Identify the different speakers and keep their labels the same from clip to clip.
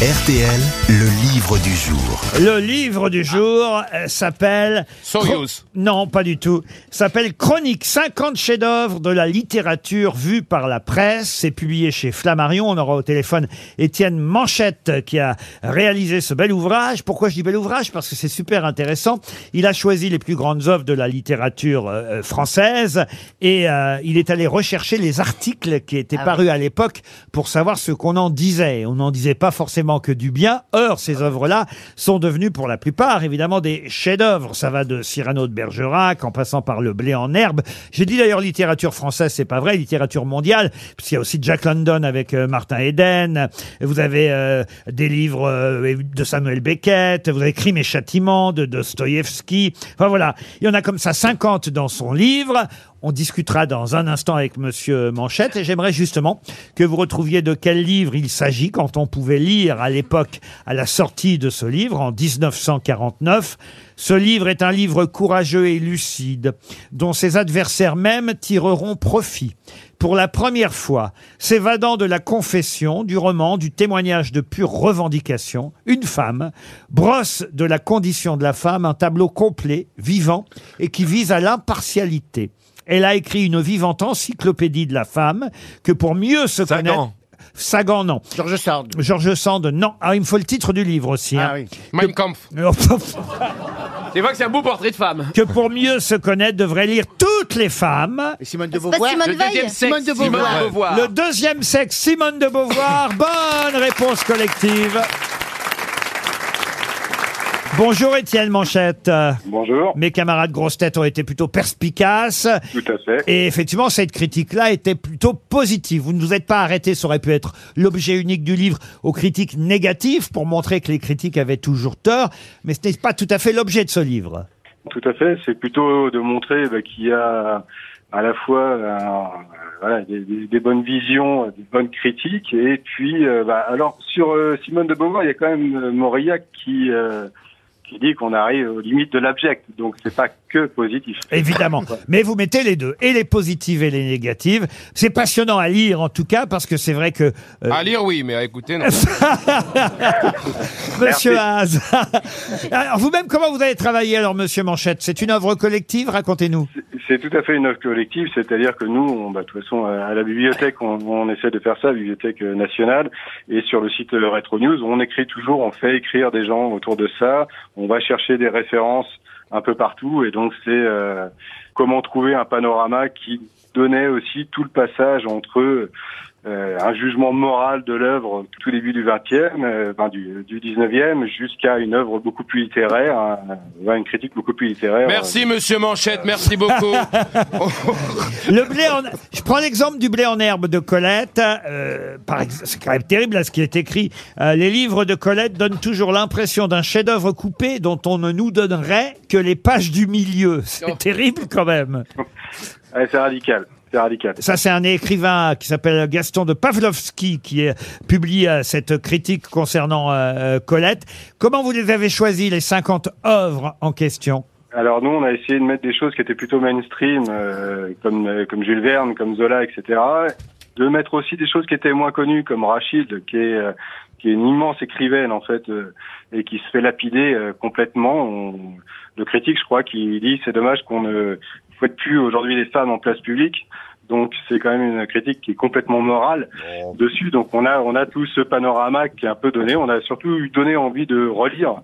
Speaker 1: RTL, le livre du jour.
Speaker 2: Le livre du jour euh, s'appelle...
Speaker 3: Soyuz.
Speaker 2: Non, pas du tout. S'appelle Chronique 50 chefs-d'œuvre de la littérature vue par la presse. C'est publié chez Flammarion. On aura au téléphone Étienne Manchette qui a réalisé ce bel ouvrage. Pourquoi je dis bel ouvrage? Parce que c'est super intéressant. Il a choisi les plus grandes œuvres de la littérature euh, française et euh, il est allé rechercher les articles qui étaient parus à l'époque pour savoir ce qu'on en disait. On n'en disait pas forcément que du bien. Or, ces œuvres-là sont devenunes pour la plupart, évidemment, des chefs-d'œuvre. Ça va de Cyrano de Bergerac en passant par Le blé en herbe. J'ai dit d'ailleurs littérature française, c'est pas vrai, littérature mondiale, puisqu'il y a aussi Jack London avec euh, Martin Eden. Vous avez euh, des livres euh, de Samuel Beckett. Vous avez Crime et châtiment de Dostoïevski. Enfin voilà, il y en a comme ça 50 dans son livre. On discutera dans un instant avec Monsieur Manchette et j'aimerais justement que vous retrouviez de quel livre il s'agit quand on pouvait lire à l'époque, à la sortie de ce livre, en 1949. Ce livre est un livre courageux et lucide, dont ses adversaires même tireront profit. Pour la première fois, s'évadant de la confession, du roman, du témoignage de pure revendication, une femme brosse de la condition de la femme un tableau complet, vivant, et qui vise à l'impartialité. Elle a écrit une vivante encyclopédie de la femme que pour mieux se
Speaker 3: Sagan.
Speaker 2: connaître... Sagan, non.
Speaker 4: Georges Sand.
Speaker 2: Georges Sand, non. Ah, il me faut le titre du livre aussi.
Speaker 4: Ah
Speaker 2: hein.
Speaker 4: oui.
Speaker 3: Mein Kampf. C'est vrai que c'est un beau portrait de femme.
Speaker 2: que pour mieux se connaître, devrait lire toutes les femmes.
Speaker 4: Et Simone de Beauvoir.
Speaker 5: Simone
Speaker 3: Le
Speaker 5: Veil.
Speaker 3: deuxième sexe,
Speaker 4: Simone de Beauvoir.
Speaker 2: Le deuxième sexe, Simone de Beauvoir. Bonne réponse collective. Bonjour Étienne Manchette.
Speaker 6: Bonjour,
Speaker 2: Mes camarades grosses têtes ont été plutôt perspicaces.
Speaker 6: tout à fait.
Speaker 2: Et effectivement, cette critique-là était plutôt positive. Vous ne vous êtes pas arrêté, ça aurait pu être l'objet unique du livre, aux critiques négatives pour montrer que les critiques avaient toujours tort. Mais ce n'est pas tout à fait l'objet de ce livre.
Speaker 6: Tout à fait. C'est plutôt de montrer bah, qu'il y a à la fois euh, voilà, des, des- des bonnes visions, des bonnes critiques, et puis euh, bah, alors sur euh, Simone de Beauvoir, il y a quand même Mauriac qui euh, qui dit qu'on arrive aux limites de l'abject. Donc c'est pas que positif.
Speaker 2: Évidemment. Mais vous mettez les deux, et les positives et les négatives. C'est passionnant à lire, en tout cas, parce que c'est vrai que euh,
Speaker 3: À lire, oui, mais à écouter, non.
Speaker 2: Monsieur Haas. alors vous-même, comment vous avez travaillé alors, Monsieur Manchette? C'est une œuvre collective? Racontez-nous.
Speaker 6: C'est tout à fait une œuvre collective, c'est-à-dire que nous, on, bah, de toute façon, à la bibliothèque, on, on essaie de faire ça, Bibliothèque nationale, et sur le site euh, Retro News, on écrit toujours, on fait écrire des gens autour de ça, on va chercher des références un peu partout, et donc c'est euh, comment trouver un panorama qui donnait aussi tout le passage entre euh, un jugement moral de l'œuvre tout début du 20e, euh, enfin, du, du 19e, jusqu'à une œuvre beaucoup plus littéraire, un- une critique beaucoup plus littéraire.
Speaker 3: Merci, monsieur Manchette, merci beaucoup.
Speaker 2: Le blé en... Je prends l'exemple du blé en herbe de Colette. Euh, par ex- C'est quand même terrible là, ce qui est écrit. Euh, les livres de Colette donnent toujours l'impression d'un chef-d'œuvre coupé dont on ne nous donnerait que les pages du milieu. C'est
Speaker 3: Oh.
Speaker 2: terrible quand même.
Speaker 6: Ouais, c'est radical. C'est radical.
Speaker 2: Ça, c'est un écrivain qui s'appelle Gaston de Pavlovski qui est publié euh, cette critique concernant euh, Colette. Comment vous les avez choisis, les 50 œuvres en question?
Speaker 6: Alors nous, on a essayé de mettre des choses qui étaient plutôt mainstream, euh, comme euh, comme Jules Verne, comme Zola, etc. De mettre aussi des choses qui étaient moins connues, comme Rachid, qui est euh, qui est une immense écrivaine en fait, euh, et qui se fait lapider euh, complètement. On- le critique, je crois, qui dit c'est dommage qu'on ne fouette plus aujourd'hui les femmes en place publique. Donc c'est quand même une critique qui est complètement morale dessus. Donc on a on a tout ce panorama qui est un peu donné. On a surtout eu donné envie de relire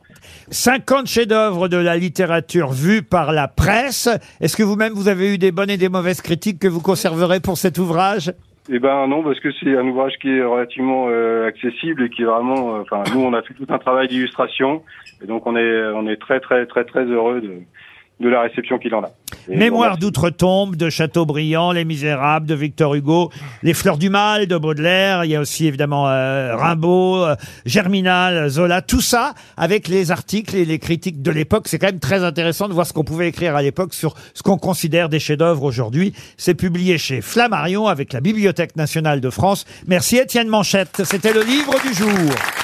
Speaker 2: 50 chefs-d'œuvre de la littérature vus par la presse. Est-ce que vous-même, vous avez eu des bonnes et des mauvaises critiques que vous conserverez pour cet ouvrage?
Speaker 6: Eh ben non, parce que c'est un ouvrage qui est relativement euh, accessible et qui est vraiment. euh, Enfin, nous, on a fait tout un travail d'illustration, et donc on est on est très très très très heureux de de la réception qu'il en a.
Speaker 2: Mémoire d'outre-tombe de Chateaubriand, Les Misérables de Victor Hugo, Les Fleurs du Mal de Baudelaire, il y a aussi évidemment euh, Rimbaud, euh, Germinal, Zola, tout ça avec les articles et les critiques de l'époque. C'est quand même très intéressant de voir ce qu'on pouvait écrire à l'époque sur ce qu'on considère des chefs-d'œuvre aujourd'hui. C'est publié chez Flammarion avec la Bibliothèque nationale de France. Merci Étienne Manchette. C'était le livre du jour.